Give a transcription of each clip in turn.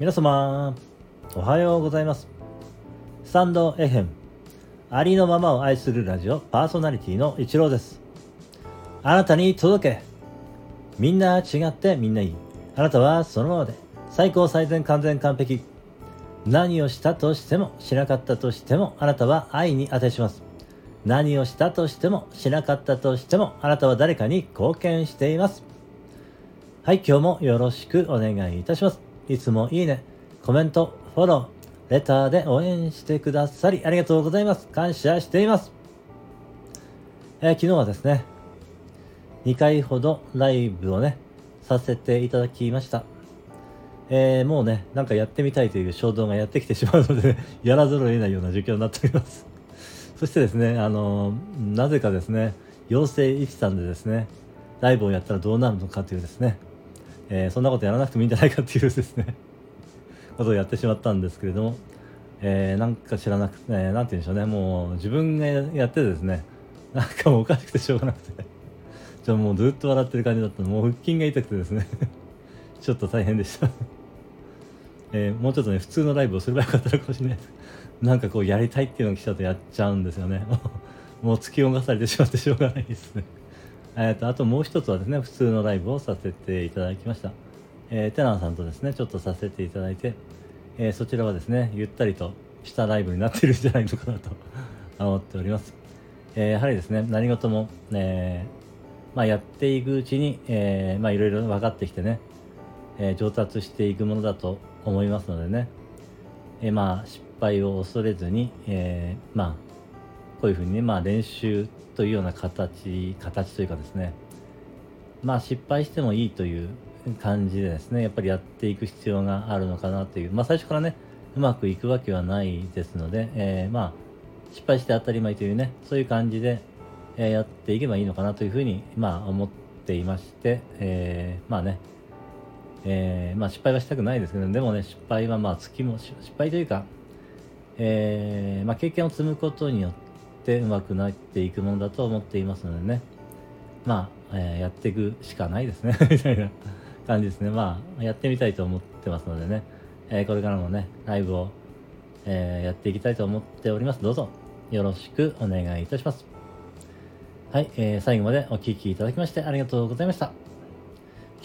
皆様、おはようございます。スタンド FM、ありのままを愛するラジオパーソナリティの一郎です。あなたに届け。みんな違ってみんないい。あなたはそのままで最高最善完全完璧。何をしたとしてもしなかったとしてもあなたは愛に値します。何をしたとしてもしなかったとしてもあなたは誰かに貢献しています。はい、今日もよろしくお願いいたします。いつもいいね、コメント、フォロー、レターで応援してくださりありがとうございます。感謝しています。えー昨日はですね、2回ほどライブをね、させていただきました。えーもうね、なんかやってみたいという衝動がやってきてしまうので、やらざるを得ないような状況になっております。そしてですね、あのーなぜかですね、妖精一さんでですね、ライブをやったらどうなるのかというですね、えーそんなことやらなくてもいいんじゃないかっていうですね、ことをやってしまったんですけれども、えーなんか知らなくて、えーなんて言うんでしょうね、もう自分がやってですね、なんかもうおかしくてしょうがなくて、じゃあもうずっと笑ってる感じだったのもう腹筋が痛くてですね、ちょっと大変でした。えーもうちょっとね、普通のライブをすればよかったのかもしれないです。なんかこうやりたいっていうのが来ちゃうとやっちゃうんですよね。もう突き動かされてしまってしょうがないですね。えーとあともう一つはですね、普通のライブをさせていただきました。えーテナーさんとですね、ちょっとさせていただいて、えーそちらはですね、ゆったりとしたライブになってるんじゃないのかなと 思っております。えーやはりですね、何事も、えまあ、やっていくうちに、えまあ、いろいろ分かってきてね、え上達していくものだと思いますのでね、えまあ、失敗を恐れずに、えまあ、こういうふうにね、まあ、練習というような形、形というかですね、まあ、失敗してもいいという感じでですね、やっぱりやっていく必要があるのかなという、まあ、最初からね、うまくいくわけはないですので、えーまあ、失敗して当たり前というね、そういう感じで、えやっていけばいいのかなというふうに、まあ、思っていまして、えーまあね、えーまあ失敗はしたくないですけど、でもね、失敗はまあつきも、失敗というか、えーまあ経験を積むことによってうまくなっていくものだと思っていますのでね、まあ、えーやっていくしかないですね、みたいな感じですね。まあ、やってみたいと思ってますのでね、えーこれからもね、ライブを、えーやっていきたいと思っております。どうぞ、よろしくお願いいたします。はい、えー最後までお聞きいただきましてありがとうございました。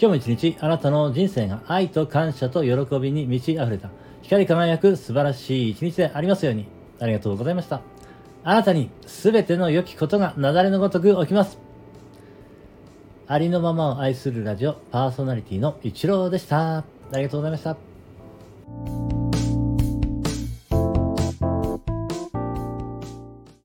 今日も一日あなたの人生が愛と感謝と喜びに満ち溢れた光り輝く素晴らしい一日でありますように。ありがとうございました。あなたに全ての良きことが雪崩のごとく起きます。ありのままを愛するラジオパーソナリティのイチローでした。ありがとうございました。